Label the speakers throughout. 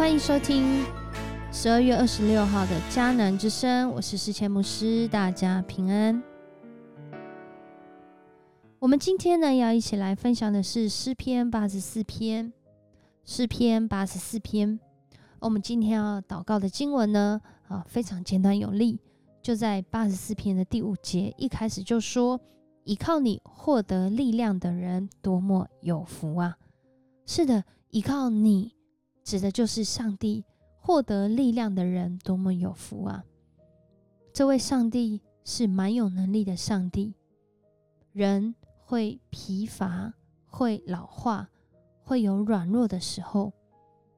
Speaker 1: 欢迎收听十二月二十六号的迦南之声，我是世谦牧师，大家平安。我们今天呢，要一起来分享的是诗篇八十四篇。诗篇八十四篇，我们今天要祷告的经文呢，啊，非常简单有力，就在八十四篇的第五节，一开始就说：“依靠你获得力量的人，多么有福啊！”是的，依靠你。指的就是上帝获得力量的人多么有福啊！这位上帝是蛮有能力的上帝。人会疲乏，会老化，会有软弱的时候，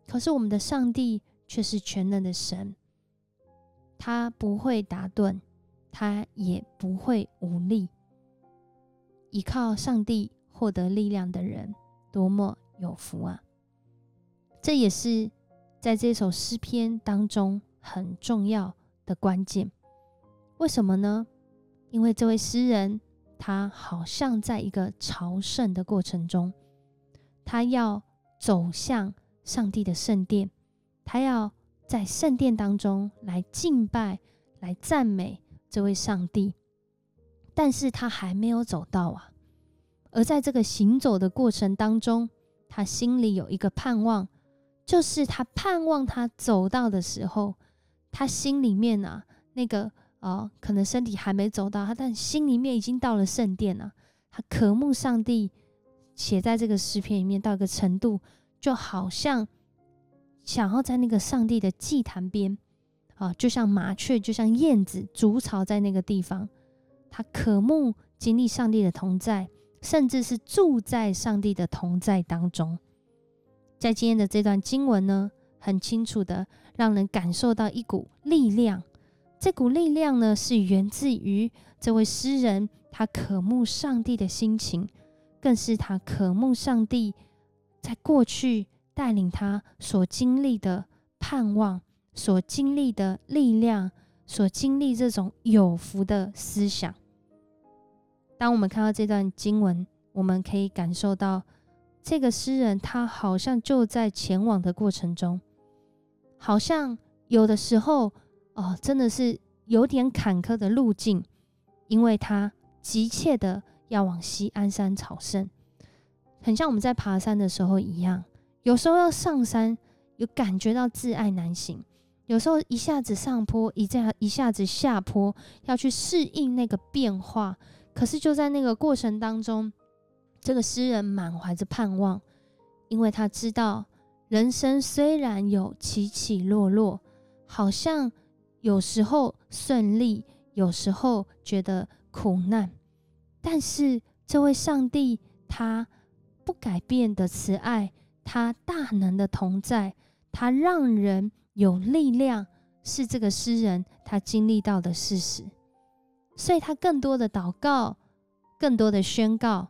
Speaker 1: 可是我们的上帝却是全能的神，他不会打盹，他也不会无力。依靠上帝获得力量的人多么有福啊！这也是在这首诗篇当中很重要的关键。为什么呢？因为这位诗人他好像在一个朝圣的过程中，他要走向上帝的圣殿，他要在圣殿当中来敬拜、来赞美这位上帝。但是他还没有走到啊。而在这个行走的过程当中，他心里有一个盼望。就是他盼望他走到的时候，他心里面啊，那个哦，可能身体还没走到他，但心里面已经到了圣殿了。他渴慕上帝，写在这个诗篇里面到一个程度，就好像想要在那个上帝的祭坛边啊，就像麻雀，就像燕子筑巢在那个地方。他渴慕经历上帝的同在，甚至是住在上帝的同在当中。在今天的这段经文呢，很清楚的让人感受到一股力量。这股力量呢，是源自于这位诗人他渴慕上帝的心情，更是他渴慕上帝在过去带领他所经历的盼望、所经历的力量、所经历这种有福的思想。当我们看到这段经文，我们可以感受到。这个诗人，他好像就在前往的过程中，好像有的时候，哦，真的是有点坎坷的路径，因为他急切的要往西安山朝圣，很像我们在爬山的时候一样，有时候要上山，有感觉到自爱难行；有时候一下子上坡，一下一下子下坡，要去适应那个变化。可是就在那个过程当中。这个诗人满怀着盼望，因为他知道人生虽然有起起落落，好像有时候顺利，有时候觉得苦难，但是这位上帝他不改变的慈爱，他大能的同在，他让人有力量，是这个诗人他经历到的事实，所以他更多的祷告，更多的宣告。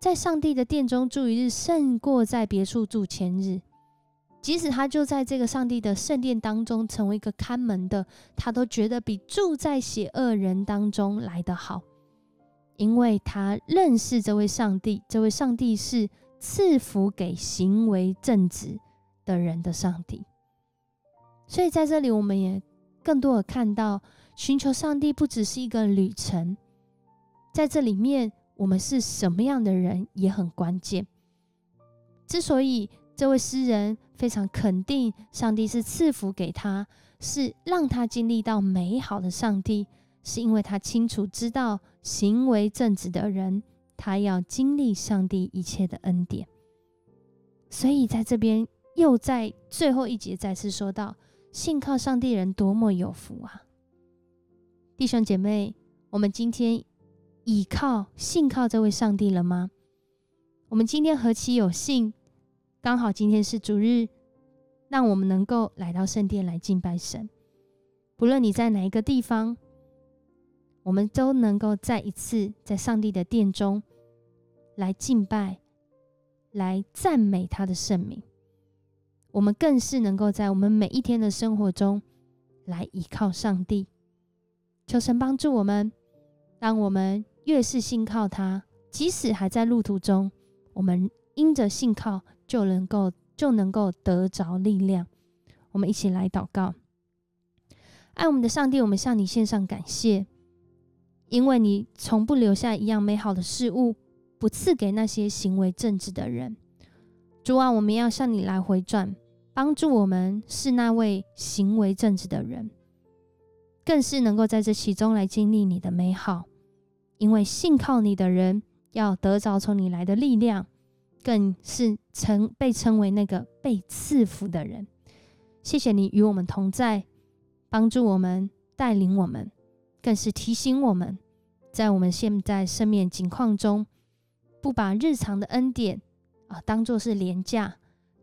Speaker 1: 在上帝的殿中住一日，胜过在别处住千日。即使他就在这个上帝的圣殿当中成为一个看门的，他都觉得比住在邪恶人当中来得好，因为他认识这位上帝，这位上帝是赐福给行为正直的人的上帝。所以在这里，我们也更多的看到，寻求上帝不只是一个旅程，在这里面。我们是什么样的人也很关键。之所以这位诗人非常肯定上帝是赐福给他，是让他经历到美好的上帝，是因为他清楚知道行为正直的人，他要经历上帝一切的恩典。所以在这边又在最后一节再次说到：信靠上帝人多么有福啊！弟兄姐妹，我们今天。倚靠、信靠这位上帝了吗？我们今天何其有幸，刚好今天是主日，让我们能够来到圣殿来敬拜神。不论你在哪一个地方，我们都能够再一次在上帝的殿中来敬拜、来赞美他的圣名。我们更是能够在我们每一天的生活中来依靠上帝，求神帮助我们，让我们。越是信靠他，即使还在路途中，我们因着信靠就能够就能够得着力量。我们一起来祷告。爱我们的上帝，我们向你献上感谢，因为你从不留下一样美好的事物，不赐给那些行为正直的人。主啊，我们要向你来回转，帮助我们是那位行为正直的人，更是能够在这其中来经历你的美好。因为信靠你的人要得着从你来的力量，更是称被称为那个被赐福的人。谢谢你与我们同在。帮助我们，带领我们，更是提醒我们，在我们现在生命境况中，不把日常的恩典啊当做是廉价，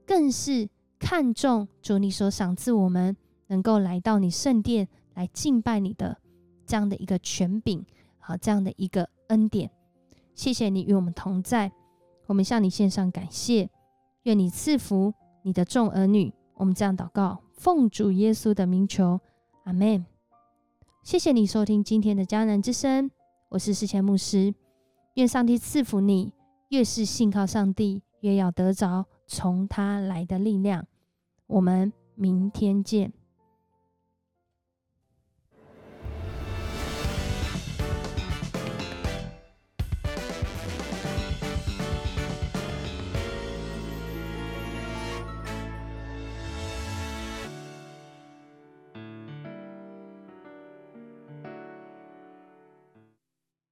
Speaker 1: 更是看重主你所赏赐我们能够来到你圣殿来敬拜你的这样的一个权柄好，这样的一个恩典。谢谢你与我们同在，我们向你献上感谢，愿你赐福你的众儿女。我们这样祷告，奉主耶稣的名求。阿门。谢谢你收听今天的迦南之声，我是世前牧师。愿上帝赐福你，越是信靠上帝，越要得着从他来的力量。我们明天见。